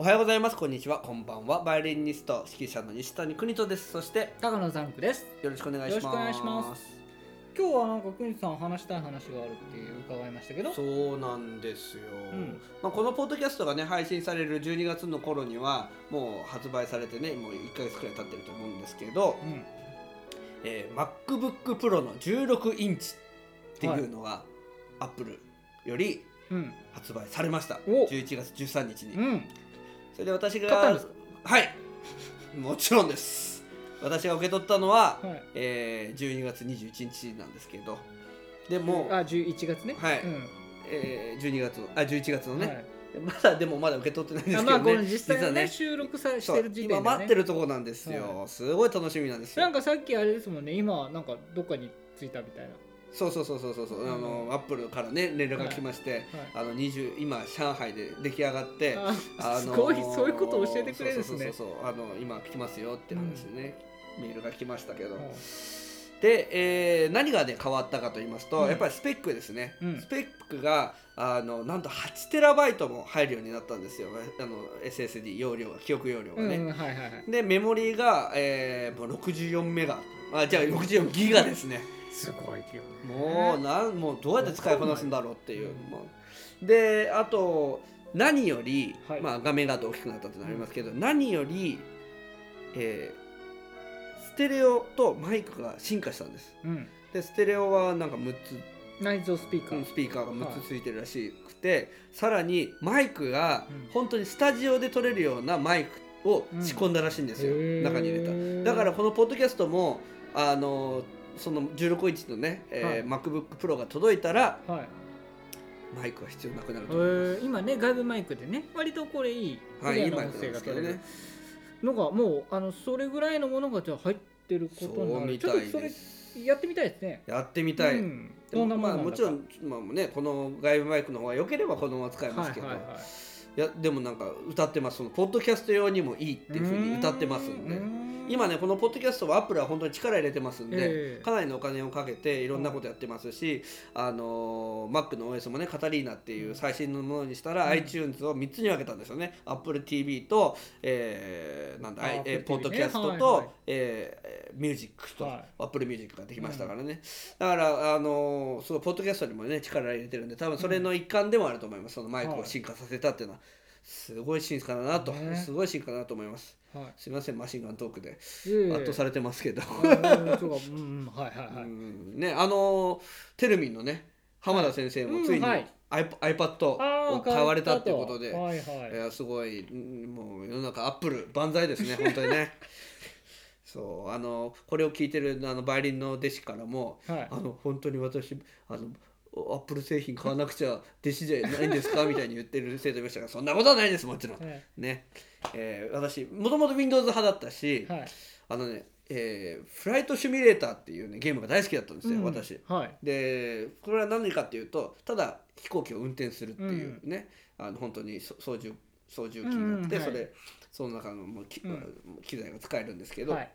おはようございます。こんにちは。こんばんは。バイオリニスト指揮者の西谷邦人です。そして高野ザンクです。よろしくお願いします。よろしくお願いします。今日はなんか国さん話したい話があるって伺いましたけど。そうなんですよ、ん。まあ、このポッドキャストがね配信される12月の頃にはもう発売されてねもう1ヶ月くらい経ってると思うんですけど、うん。えー MacBook Pro の16インチっていうのが、Apple よりうん。発売されました。お。11月13日に、うんそれで私が買ったんですか？はい。もちろんです。私が受け取ったのは、はい。えー12月21日なんですけど。でも、あ11月ね？はい。うん。えー12月のあ11月のね、はい。まだでもまだ受け取ってないんですけどね。あまあこの実際のねは収録さしてる時点で、ね、今待ってるところなんですよ、すごい楽しみなんですよ。なんかさっきあれですもんね。今なんかどっかに着いたみたいなそうそうそうそうそうそう、うん。あのアップルからね連絡が来まして、はい。あの20今上海で出来上がって ああすごいそういうことを教えてくれるんですね。そうそうそうそう。あの今来ますよって話でね、メールが来ましたけど、はい。で、えー何がね変わったかと言いますと、うん。やっぱりスペックですね、うん。スペックがあのなんと8テラバイトも入るようになったんですよ。あの SSD 容量が記憶容量がね、うんはいはいはい。でメモリーが、えーもう64メガ。あじゃあ64ギガですねすごいよね。もうなんもうどうやって使いこなすんだろうっていう、であと何より、はい。まあ、画面が大きくなったってなりますけど、何より、えーステレオとマイクが進化したんです。うん。でステレオはなんか6つ。内蔵スピーカー。うんスピーカーが6つついてるらしくて、さらにマイクがうん。本当にスタジオで撮れるようなマイクを仕込んだらしいんですよ、中に入れた。だからこのポッドキャストもあのその16インチのね、えー MacBookPro が届いたらはい。マイクは必要なくなるえと思います、ー今ね外部マイクでね割とこれいいなんクリアな音声が取れる。のがもうあのそれぐらいのものがじゃあ入ってることになる。ちょっとそれやってみたいですね。やってみたい、うん。でもまあもちろん、まあね、この外部マイクの方が良ければこのまま使えますけど、はいはいはい。いやでもなんか歌ってます。そのポッドキャスト用にもいいっていうふうに歌ってますんで今ねこのポッドキャストはアップルは本当に力入れてますんで、ええ。かなりのお金をかけていろんなことやってますし、あの Mac の OS もねカタリーナっていう最新のものにしたら、うん。iTunes を3つに分けたんですよね。AppleTV と、えーなんだ、あえーポッドキャストと、はいはいえーミュージックと、はい。Apple Music ができましたからね、だからあのすごいポッドキャストにもね力入れてるんで多分それの一環でもあると思います、そのマイクを進化させたっていうのは。すごい進化だなと、ね。すごい進化だなと思います。はい。すみません、マシンガントークで圧倒されてますけど。ね、あのテルミンのね浜田先生もついに iPad を買われたっていうことで、はいはい。すごいうんもう世の中アップル万歳ですね 本当にね。そうあのこれを聞いてるあのバイオリンの弟子からもはい。あの本当に私あのアップル製品買わなくちゃ弟子じゃないんですか？みたいに言ってる生徒いましたがそんなことはないですもちろん。はい。ね、えー私もともと Windows 派だったし、はい。あのね、えーフライトシミュレーターっていうねゲームが大好きだったんですよ、うん。私。はい。でこれは何かっていうとただ飛行機を運転するっていうね、あの本当にそ操縦操縦機があって、うんうんはい。それその中のもうき、うん。機材が使えるんですけど、はい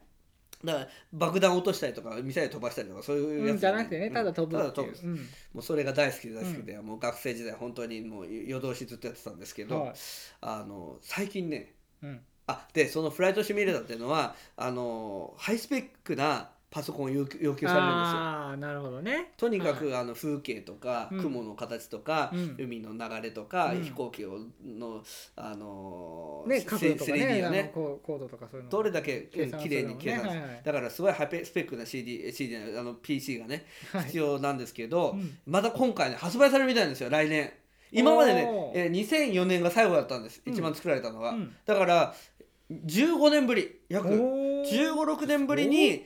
だから爆弾を落としたりとかミサイル飛ばしたりとかそういうやつうんじゃなくてねうん。ただ飛ぶっていう。うん。もうそれが大好きで大好きで、もう学生時代本当にもう夜通しずっとやってたんですけど、はい。あの最近ねうん。あでそのフライトシミュレーターっていうのはあのハイスペックなパソコンを要求要求されるんですよ。ああなるほどね。とにかはい。く、あの風景とか、うん。雲の形とか、うん。海の流れとか、うん。飛行機をのあのね角度とか 3D ねあのをね。コーコードとかそういうの。どれだけ計算綺麗に計算するだからすごいハイペスペックな CD, CD じゃないあの PC がねはい。必要なんですけど、うん。また今回ね発売されるみたいなんですよ来年。今までねお、ー。えー2004年が最後だったんです、うん一番作られたのは、うん。だから15年ぶり約1 5 6年ぶりに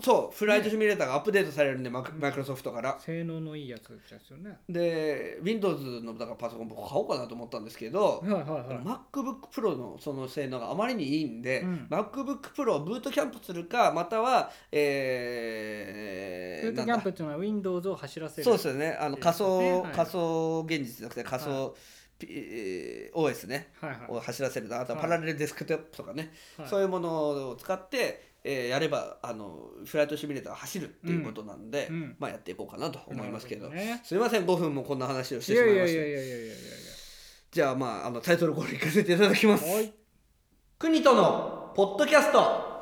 そうフライトシミュレーターがアップデートされるんで、マイクロソフトから。性能のいいやつですよね。で Windows のだからパソコン僕買おうかなと思ったんですけど、はいはいはい。MacBook Pro のその性能があまりにいいんで、うん。MacBook Pro をブートキャンプするかまたは、えー、フートキャンプっていうのは Windows を走らせるそうですよね。あのいい仮想、ね。はい。仮想現実じゃなくて仮想、はー OS ね。はいはい。を走らせるあとははい。パラレルデスクトップとかね、はい。そういうものを使って、えーやればあのフライトシミュレーターが走るっていうことなんで、うんうん。まあやっていこうかなと思いますけど。ね。すいません5分もこんな話をしてしまいました。じゃあまああのタイトルコールいかせていただきますはい国とのポッドキャスト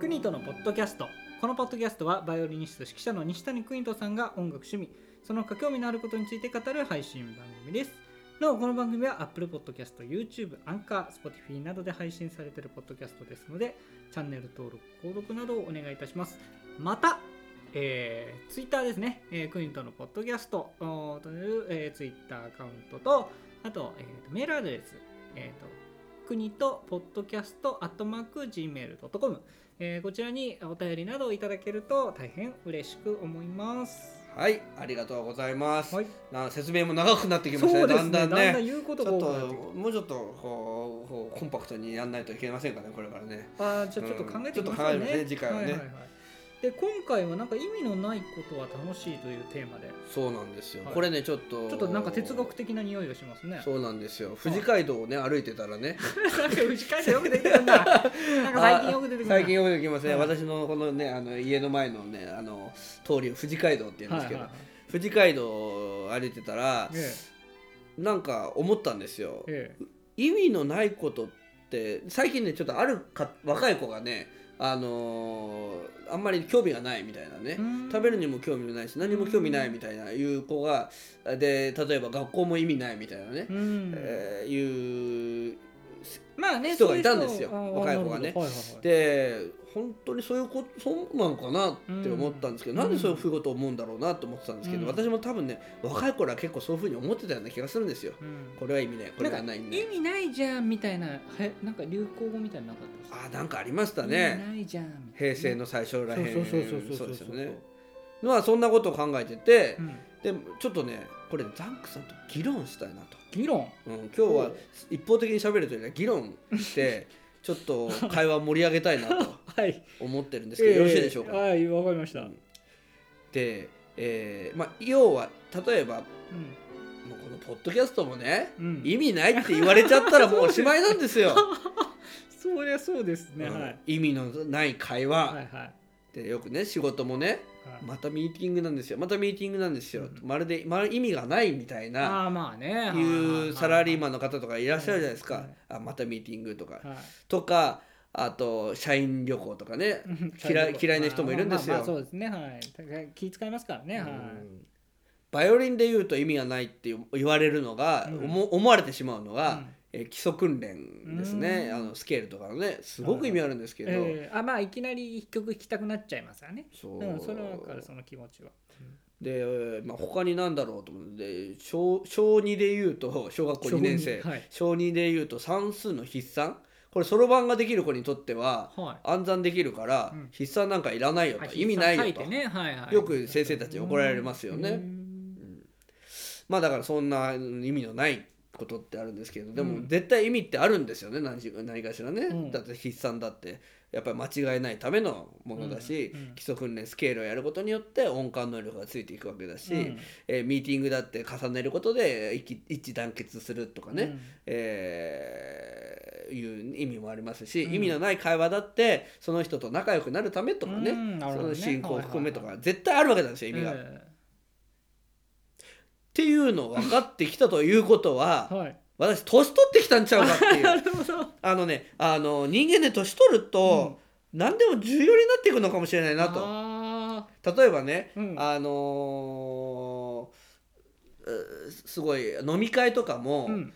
国とのポッドキャストこのポッドキャストはバイオリニスト指揮者の西谷邦人さんが音楽趣味その他興味のあることについて語る配信番組です。なおこの番組は Apple Podcast、YouTube、Anchor、Spotify などで配信されているポッドキャストですのでチャンネル登録、購読などをお願いいたします。またえー、ツイッターですね、えー、クイントのポッドキャストという、えー、ツイッターアカウントと、あと、えーメールアドレス、えーと国とポッドキャストアットマーク Gmail.com、えーこちらにお便りなどをいただけると大変嬉しく思います。はいありがとうございます、はい、な説明も長くなってきましたねね。だんだんね。言うことちょっとがもうちょっとこうコンパクトにやんないといけませんかねこれからね。た。あーじゃあちょっと考えていきましょううんちょっと考えるね次回はね。いいいで今回はなんか意味のないことは楽しいというテーマで、そうなんですよ、はい。これねちょっとちょっとなんか哲学的な匂いがしますね。そうなんですよ。富士街道をね歩いてたらね。なんかよく出てくるな。なんか最近よく出てくるな。最近よく出てきますね、はい。私のこのねあの家の前のねあの通りを富士街道って言うんですけど、はいはいはい。富士街道を歩いてたらえ。なんか思ったんですよ。ええ。意味のないことって最近ねちょっとあるか若い子がねあのーあんまり興味がないみたいなね。えうん。食べるにも興味もないし何も興味ないみたいないう子がで例えば学校も意味ないみたいなね、うん。えーいうまあね人がいたんですよ若い子がね。で本当にそういうことそうなのかなって思ったんですけど、うん。なんでそういうことを思うんだろうなと思ってたんですけど、うん。私も多分ね若い頃は結構そういうふうに思ってたような気がするんですよ。うん。これは意味ないこれがないん意で。味ないじゃんみたいなはなんか流行語みたいなのなかったですか？あなんかありました意味ねないじゃん平成の最初らへん。そうそうそうそうそうですよね。まあそんなことを考えててう、んでちょっとねこれザンクさんと議論したいなと。議論？うん、今日は一方的に喋るというよりは議論して ちょっと会話を盛り上げたいなと はい。思ってるんですけど、よろしいでしょうか？はいわかりました。うん。で、えーまあ、要は例えばもうこのポッドキャストもね、うん。意味ないって言われちゃったら もうおしまいなんですよ。そりゃそうですねうん。はい。意味のない会話、はいはい。でよくね仕事もねはいまたミーティングなんですよ。またミーティングなんですよ、うん。まるで、まる意味がないみたいなああまあね。いうサラリーマンンの方とかいらっしゃるじゃないですか、はい。あまたミーティングとか、はい。とかあと社員旅行とかね、嫌い 嫌いな人もいるんですよ。まあまあそうですね。はい。気遣いますからね。はい。うん。バイオリンで言うと意味がないって言われるのが、うん。思思われてしまうのが、うんえー基礎訓練ですね、うん。あのスケールとかのねすごく意味あるんですけど、ええあまあいきなり一曲弾きたくなっちゃいますよね。そう。うんそれはわかるその気持ちは。で、えーまあ、他に何だろうと思ってで小小2で言うと 小学校2年生。小二はい。小2で言うと算数の筆算。これそろばんができる子にとってははい。暗算できるから、うん。筆算なんかいらないよと、あ意味ないよと、ね。はいはい。よく先生たちに怒られますよね。うん。まあだからそんな意味のないことってあるんですけどでもうん。絶対意味ってあるんですよね何し何かしらね、うん。だって筆算だって。やっぱり間違えないためのものだし、うん。うん。基礎訓練スケールをやることによって音感能力がついていくわけだし、うん。えーミーティングだって重ねることで一致一致団結するとかね、うん。えーいう意味もありますし、うん。意味のない会話だってその人と仲良くなるためとかね,、その進行を含めとはいか絶対あるわけなんですよ意味が。っえていうのを分かってきたということはえはい。私年取ってきたんちゃうかっていう。あのねあの人間で年取ると、何でも重要になっていくのかもしれないなと。あ例えばね、うん。あのーうすごい飲み会とかも、ーうん。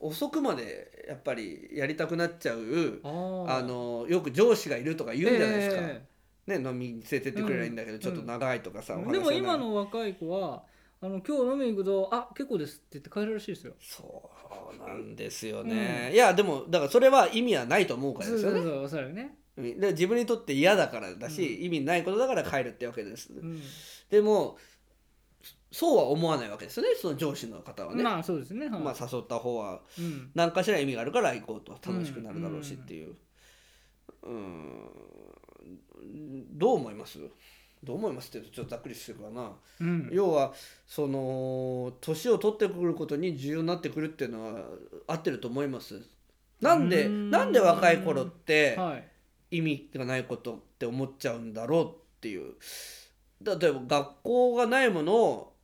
遅くまでやっぱりやりたくなっちゃうあのよく上司がいるとか言うんじゃないですか、えね、飲みに連れてってくれりゃいいんだけど、うんちょっと長いとかさ、でも今の若い子はあの今日飲みに行くとあ結構ですって言って帰るらしいですよ。そうなんですよね、いやでもだからそれは意味はないと思うからですよね。そうそうそうねうんで自分にとって嫌だからだし、意味ないことだから帰るってわけです、うん。でもそうは思わないわけですよねその上司の方はね、ままあそうですね。はい。あ、誘った方はうん。何かしら意味があるから行こうと楽しくなるだろうしっていう。うん。どう思います？どう思いますって言うとちょっとざっくりしてるかな、うん。要はその年を取ってくることに重要になってくるっていうのは合ってると思います。なんでうん。なんで若い頃ってはい。意味がないことって思っちゃうんだろうっていう。例えば学校がないものを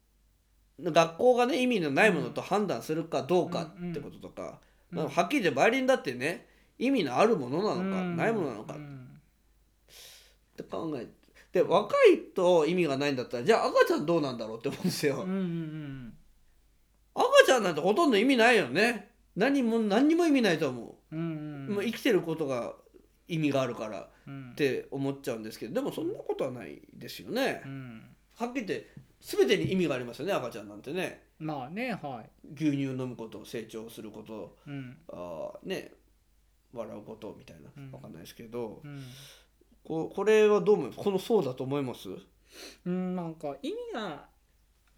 学校がね意味のないものと判断するかどうかってこととか、うん。まあはっきり言ってバイオリンだってね意味のあるものなのか、うん。ないものなのか。っうん。て考えてで若いと意味がないんだったらじゃあ赤ちゃんどうなんだろうって思うんですよ、うんうん赤ちゃんなんてほとんど意味ないよね。何も何にも意味ないと思う。んうんう、うん。もう生きてることが意味があるからっうん。て思っちゃうんですけどでもそんなことはないですよね、うん。はっきり言って全てに意味がありますよね赤ちゃんなんてね。まあねはい。牛乳飲むこと成長することうん。あーね笑うことみたいなうん。わかんないですけど、うんここれはどう思いますこのそうだと思います？うんなんか意味が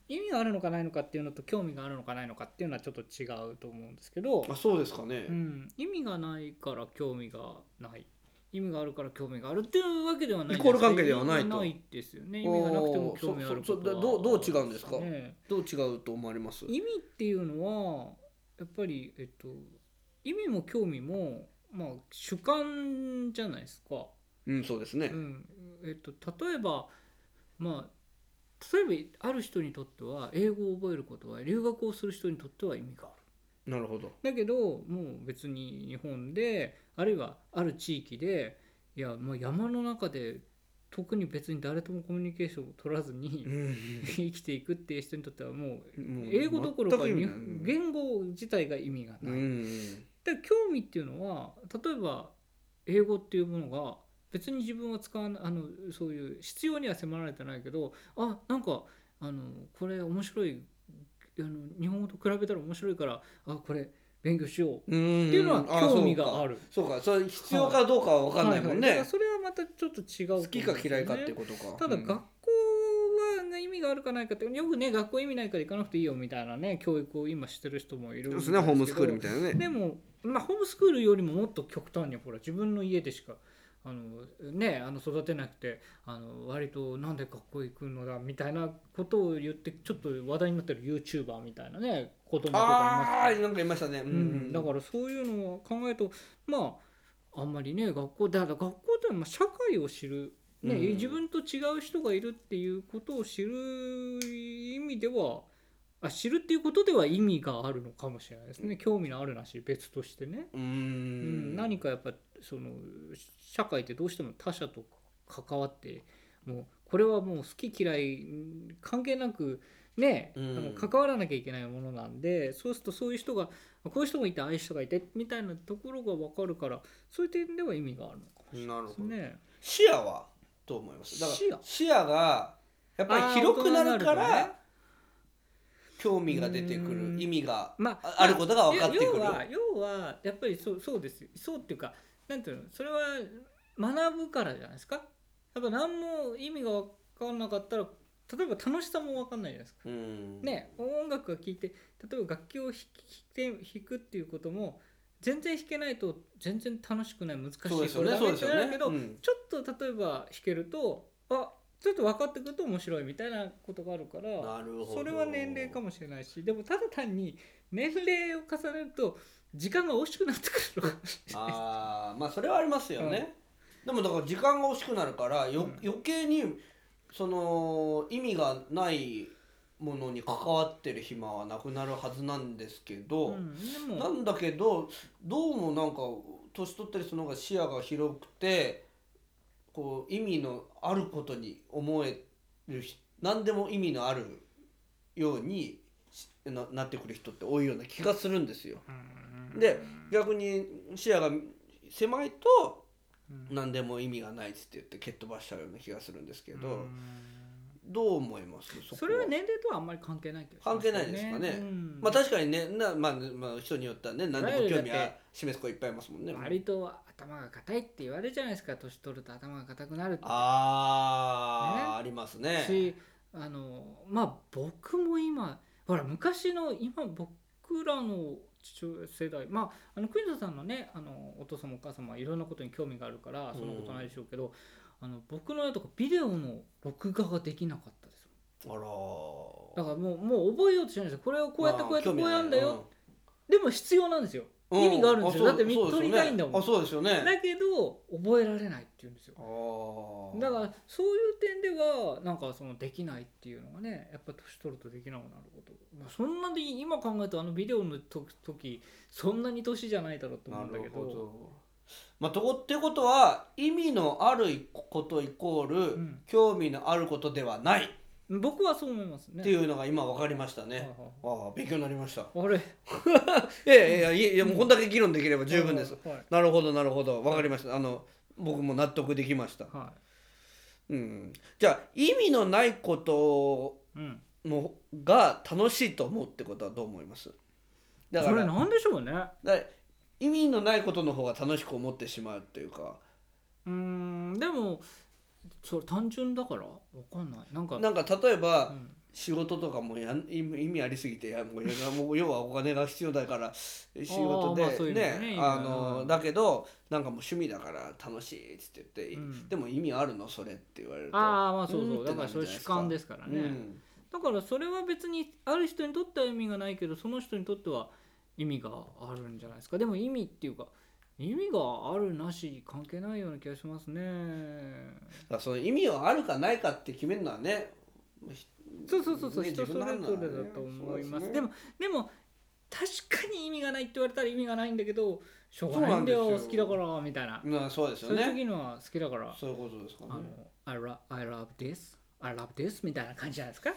意味があるのかないのかっていうのと興味があるのかないのかっていうのはちょっと違うと思うんですけど。あそうですかね、うん、意味がないから興味がない。意味があるから興味があるっていうわけではない。イコール関係ではないと。ないですよね。意味がなくても興味あることは。おーそそそどうどう違うんですか？ね。どう違うと思われます？意味っていうのはやっぱりえっと意味も興味もまあ主観じゃないですか、うんそうですね。うん。えっと、例えばまあ例えばある人にとっては英語を覚えることは留学をする人にとっては意味がある。なるほど。だけどもう別に日本であるいはある地域でいやもう山の中で特に別に誰ともコミュニケーションを取らずにうん。生きていくっていう人にとってはもう英語どころか言語自体が意味がうない。ん。で興味っていうのは例えば英語っていうものが別に自分は使わないあのそういう必要には迫られてないけどあなんかあのこれ面白いあの日本語と比べたら面白いからあこれ勉強しよううんっていうのは興味がある。る。そうか。それ必要かどうかは分かんないもんね、ははだからそれはまたちょっと違うと思うん好きか嫌いかってことか。ただうん。学校は意味があるかないかってよくね学校意味ないから行かなくていいよみたいなね教育を今してる人もいるそうですね。ホームスクールみたたいなね。でも、まあ、ホームスクールよりももっと極端にほら自分の家でしかあの、ね、あの育てなくてあの割となんで学校行くのだみたいなことを言ってちょっと話題になってる YouTuber みたいなね子供とかいますなんかいましたね、うんうん、だからそういうのを考えるとまああんまりね学校だから学校ってまあ社会を知る、ねうん。自分と違う人がいるっていうことを知る意味ではあ知るっていうことでは意味があるのかもしれないですね。興味のあるなし別としてね、ううん。ん。何かやっぱその社会ってどうしても他者と関わってもうこれはもう好き嫌いうん関係なくね、うん。関わらなきゃいけないものなんでそうするとそういう人がこういう人がいてああいう人がいてみたいなところが分かるからそういう点では意味があるのかもしれないですね。視野はどう思います？だから視野。視野がやっぱり広くなるからね興味が出てくうん。る意味がまああることが分かってくる。要は要はやっぱりそうそうですよ。そうっていうかなんていうのそれは学ぶからじゃないですか。やっぱ何も意味が分かんなかったら例えば楽しさも分かんないじゃないですか。うん。ね音楽が聴いて例えば楽器を弾き弾弾くっていうことも全然弾けないと全然楽しくない難しいそうですよね。これダけど、ね。うん。ちょっと例えば弾けるとあちょっと分かってくると面白いみたいなことがあるからなるほど。それは年齢かもしれないしでもただ単に年齢を重ねると時間が惜しくなってくるああまあそれはありますよね、でもだから時間が惜しくなるからよ、うん。余計にその意味がないものに関わってる暇はなくなるはずなんですけど、うん、なんだけどどうもなんか年取ったりするのが視野が広くてこう意味のあることに思えるひ何でも意味のあるようにしななってくる人って多いような気がするんですよ。うん。で逆に視野が狭いとうん。何でも意味がないっつって言って蹴っ飛ばしちゃうような気がするんですけど、うん。どう思います？それは年齢とはあんまり関係ないけど関係ないですかね。うんまあ確かにねな、まあ、まあ人によってはね何でも興味は示す子いっぱいいますもんね。割と頭が硬いって言われるじゃないですか。年取ると頭が硬くなるって。あー、ありますね。しあのまあ僕も今ほら昔の今僕らの父親世代まああのクイズさんのねあのお父様お母様はいろんなことに興味があるからそんなことないでしょうけど、あの僕の親とかビデオの録画ができなかったですあらー。だからもうもう覚えようとしないんですよ。これをこうやってこうやってこうやるんだよ、でも必要なんですよ。うん意味があるんですよ。あだって取りたいんだもん。あそうですよね。だけど覚えられないって言うんですよ。だからそういう点ではなんかそのできないっていうのがねやっぱ年取るとできなくなること、まあ、そんなで今考えるとあのビデオの時時そんなに年じゃないだろうと思なうんだけど。まあとこっていうことは意味のあることイコール、ん。興味のあることではない。っ僕はそう思いますね。ていうのが今分かりましたね、はいはい。ああ勉強になりました。あれ？いやいやいやいやもうこんだけ議論できれば十分です、はい。なるほどなるほど。分かりました。あの僕も納得できました、はうん、じゃあ意味のないこというん。のが楽しいと思うってことはどう思います？だからそれなんでしょうね。だ意味のないことの方が楽しく思ってしまうっていうか。うーんでもそれ単純だからわかんない。なんかなんか例えば、うん。仕事とかもやん意味ありすぎてやもう要はお金が必要だから仕事でねあのうんだけどなんかもう趣味だから楽しいっつって言って、うん。でも意味あるのそれって言われるとああまあそうそう。だからそれ主観ですからね、うん。だからそれは別にある人にとっては意味がないけどその人にとっては意味があるんじゃないですか。でも意味っていうか意味があるなし関係ないような気がしますね。だからその意味はあるかないかって決めるのはねそうそうそうそう、ね人それぞれだと思います。でもでも確かに意味がないって言われたら意味がないんだけどしょうがないんだよ好きだからみたいな。まあそうですよそういうね時のは好きだから。そういうことですかあねの I, love, I love this? I love this? みたいな感じじゃないですか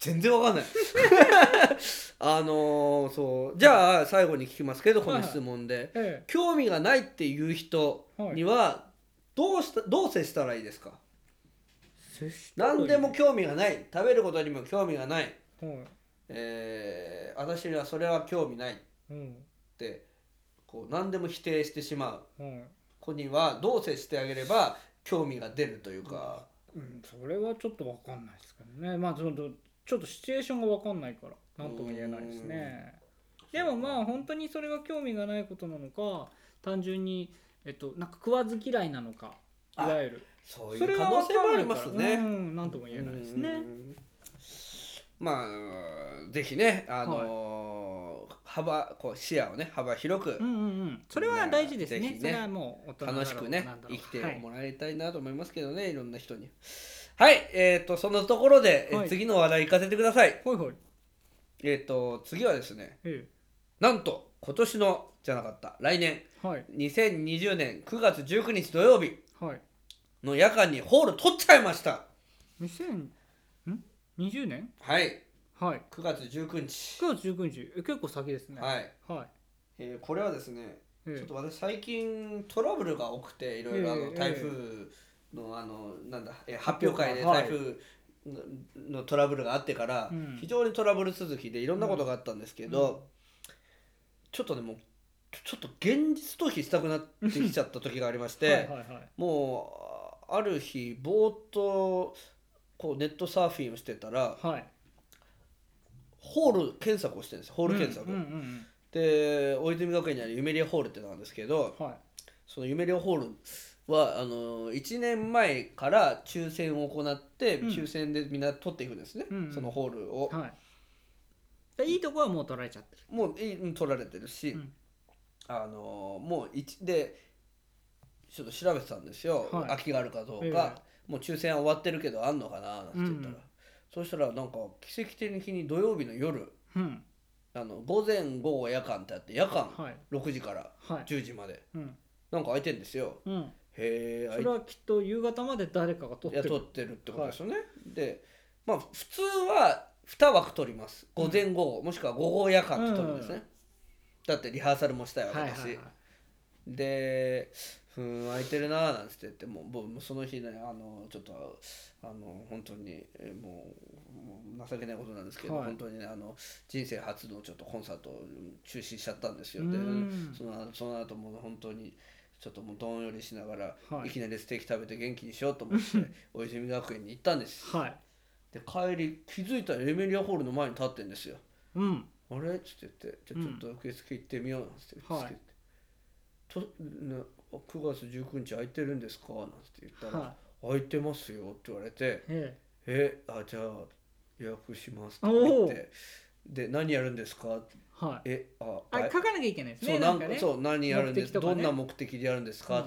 全然わかんない。あのーそう。じゃあ最後に聞きますけどこの質問で、え興味がないっていう人にはどうしたどう接したらいいですか？何でも興味がない。食べることにも興味がない、はい。えー私にはそれは興味ない。っうん。てこう何でも否定してしまう。はい。子にはどう接してあげれば興味が出るというか、うん、それはちょっとわかんないですけどね。まあちょっとちょっとシチュエーションがわかんないから何とも言えないですね。でもまあ本当にそれが興味がないことなのか単純にえっとなんか食わず嫌いなのかいわゆる。そういそうれ可能性もありますね。うん何とも言えないですね。うんまあぜひねあのー幅こう視野をね幅広く。うんうんうん。それは大事ですね。ねそれはもう楽しくね生きてはい。もらいたいなと思いますけどね、い、ろんな人にはいえっ、とそのところで、えはい。次の話題行かせてください。ほいほい。えっ、と次はですねえなんと今年のじゃなかった来年えはい。2020年9月19日土曜日はい。の夜間にホール取っちゃいました。2000ん20年はい。はい。9月19日9月19日え結構先ですね。はい、はい。えーこれはですねええ。ちょっと私最近トラブルが多くていろいろあええの台風のあのなんだえー発表会ではい。台風ののトラブルがあってからうん。非常にトラブル続きでいろんなことがあったんですけどちょっとねもうちょっと現実逃避したくなってきちゃった時がありましてはいもうある日ぼーっとこうネットサーフィンをしてたらはい。ホール検索をしてるんですよ。ホール検索。うんうんうんで大泉学園にあるユメリアホールってのがあるんですけどうんはい。そのユメリアホールはあの1年前から抽選を行って、うん。抽選でみんな取っていくんですね、うんうん。そのホールを、はい。でいいとこはもう取られちゃってる。もういうん取られてるし、うん。あのもう一でちょっと調べてたんですよ、はい。空きがあるかどうか、えもう抽選は終わってるけどあんのかななんて言ったら、うんそしたらなんか奇跡的に土曜日の夜うん。あの午前午後夜間ってあって夜間はい。6時からはい。10時まで。うん。なんか空いてんですよ。うんへえそれはきっと夕方まで誰かが取ってる。いや取ってるってことですよね、でまあ普通は2枠取ります。午前午後、もしくは午後夜間って取るんですね、うんだってリハーサルもしたいわけだし、で「ふん空いてるな」なんつって言ってもう僕もうその日ねあのちょっとあの本当にえもうもう情けないことなんですけど、はい。本当にねあの人生初のちょっとコンサートを中止しちゃったんですよ。うでん。そのその後もう本当にちょっともうどんよりしながら、はいい、きなりステーキ食べて元気にしようと思って大泉学園に行ったんですはいで帰り気づいたらエメリアホールの前に立ってんですようんあれっつって言って「じゃあちょっと受付行ってみよう」なんつって言って、はいとね9月19日空いてるんですか?」なんつって言ったら「は空いてますよ」って言われてえ「えあじゃあ予約します」って言ってで何やるんですかはい。えああ書かなきゃいけないですねそうなんかね。そう何やるんです？かね。どんな目的でやるんですか、うん。あ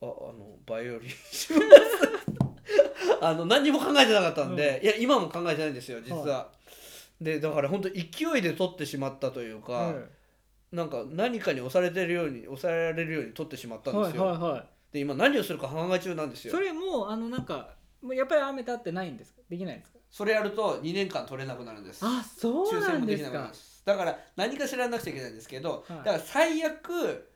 あのバイオリンします。あの何にも考えてなかったんで、いや今も考えてないんですよ実は、でだから本当勢いで取ってしまったというか、うんなんか何かに押されてるように押さえられるように取ってしまったんですよ、はいはいはい。で今何をするか考え中なんですよ。それもうあのなんかもうやっぱり雨立ってないんですか？できないんですか？それやると2年間取れなくなるんです。あそう抽なんです。かだから何かしらなくちゃいけないんですけど、はい。だから最悪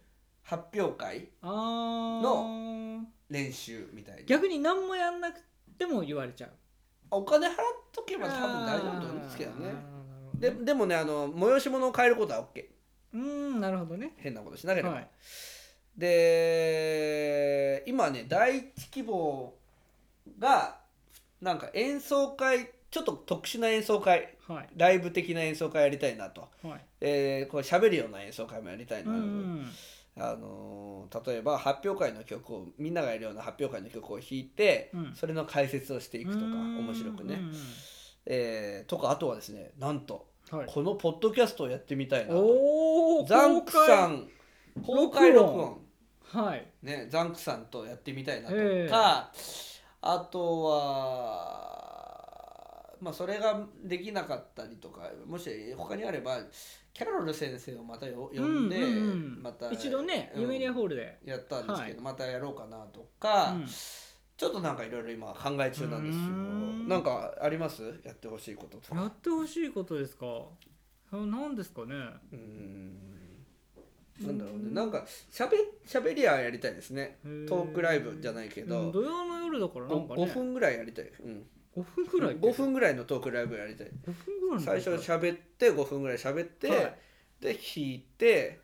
発表会の練習みたいな。逆に何もやんなくても言われちゃう。お金払っとけば多分大丈夫と思うんですけどね。ででもねあの催し物を変えることは OK うー。んなるほどね。変なことしなければ、はい。で今ね第一希望がなんか演奏会ちょっと特殊な演奏会はい。ライブ的な演奏会やりたいなと、はい。えー、これ喋るような演奏会もやりたいな、うんあのー例えば発表会の曲をみんながやるような発表会の曲を弾いて、うん。それの解説をしていくとか面白くね、うんえーとかあとはですねなんとはい。このポッドキャストをやってみたいなと。ザンクさん公開録音。はい。ねザンクさんとやってみたいなと。ええ。かあとはまあそれができなかったりとかもし他にあればキャロル先生をまたよ呼んで、うんうんうん。また一度ねうんユメリアホールで。やったんですけど、はまたやろうかなとか、うん。ちょっとなんかいろいろ今考え中なんですよ。うん。なんかあります？やってほしいこととか。やってほしいことですか？あ何ですかね？うーん。なんだろうね。なんかしゃべしゃべりはやりたいですね。トークライブじゃないけど、うん土曜の夜だからなんかね。5, 分ぐらいやりたい、うん、5分ぐらい5分ぐらいのトークライブやりたい。5分ぐらい最初喋って5分ぐらい喋って、はい。で弾いて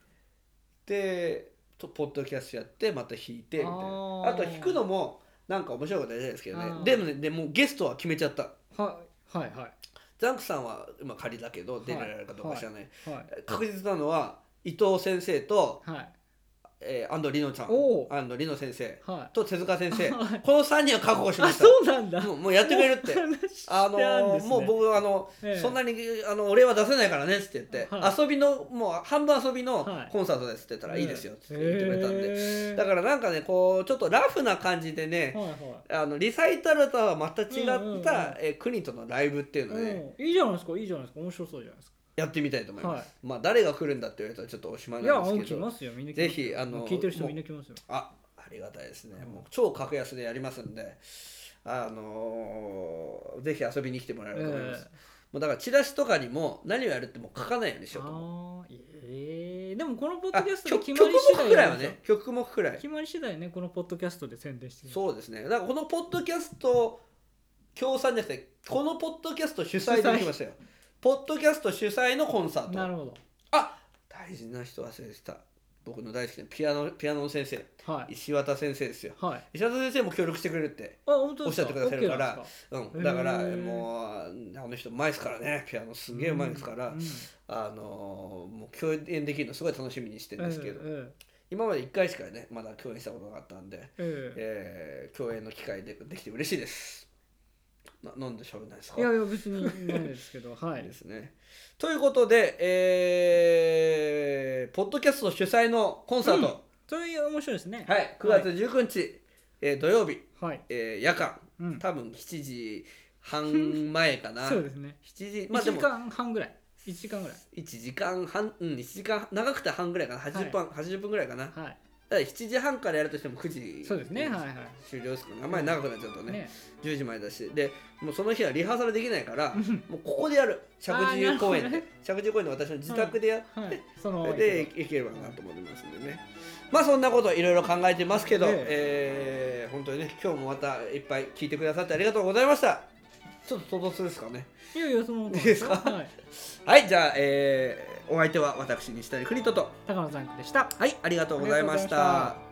でとポッドキャストやってまた弾いてみたいな。あと弾くのもなんか面白いことやりたいですけどね。でもねでもうゲストは決めちゃった。はいはいはい。ザンクさんは今仮だけど出られるかどうか知らない、はい。確実なのは伊藤先生と、はいえー、安藤里乃ちゃん。安藤里乃先生。はい。と手塚先生。はい。この3人は確保しまあした。そうなんだ。もうもうやってくれるって。あのーもう僕あの、ええ。そんなにあのお礼は出せないからねっつって言って、はい。遊びのもう半分遊びのはい。コンサートですって言ったらいいですよって言ってくれたんで、へーだからなんかねこうちょっとラフな感じでね、はいはい。あのリサイタルとはまた違った、うんうんうん。えー国とのライブっていうのをね、うん。いいじゃないですかいいじゃないですか。面白そうじゃないですかやってみたいと思います、はい。まあ誰が来るんだって言われたらちょっとおしまいいやなんですけど。来ますよ。みんな来ぜますひあの聞いてる人みんな来ますよ。あありがたいですね、もう超格安でやりますんで。あのーぜひ遊びに来てもらえると思います、もうだからチラシとかにも何をやるってもう書かないようにしようと思う。ああええでもこのポッあドキャストで曲決まり次目くらいはね曲目くらい。決まり次第ねこのポッドキャストで宣伝してそうですね。だからこのポッドキャスト協賛じゃなくてこのポッドキャスト主催できましたよポッドキャスト主催のコンサート。なるほど。あ大事な人忘れてた。僕の大好きなピアノピアノの先生。はい。石渡先生ですよ。はい。石渡先生も協力してくれるっておっしゃってくださるから。うん、だからもうあの人うまいですからね。ピアノすげえうまいですから、うんあのもう共演できるのすごい楽しみにしてるんですけど、え今まで1回しかねまだ共演したことがあったんで、ええ。えー共演の機会でできて嬉しいですななんでしゃべんないですか？えいやいや別にないですけど はい。ですね。ということで、えーポッドキャスト主催のコンサート、それ面白いですね。はい、9月19日、えー土曜日、はい。えー夜間。うん。多分7時半前かな。そうですね。7時まあで1も時間半ぐらい。1時間ぐらい。1時間半うん1時間長くて半ぐらいかな。80分、80分ぐらいかな。はいら7時半からやるとしても9時そうですね。はいはい。終了ですからあんまり長くなっちゃうとね。ね10時までだし。でもうその日はリハーサルできないからもうここでやる。石神井公園で石神井公園で私の自宅でやって、はい。そのそれでいければなと思いますんでね。まあそんなこといろいろ考えてますけど、え。えー本当にね今日もまたいっぱい聞いてくださってありがとうございました。ちょっと唐突ですかね。いやいやそのいいですか？はい。はいじゃあ、えーお相手は私西谷邦人と。高野ザンクでした。はいありがとうございました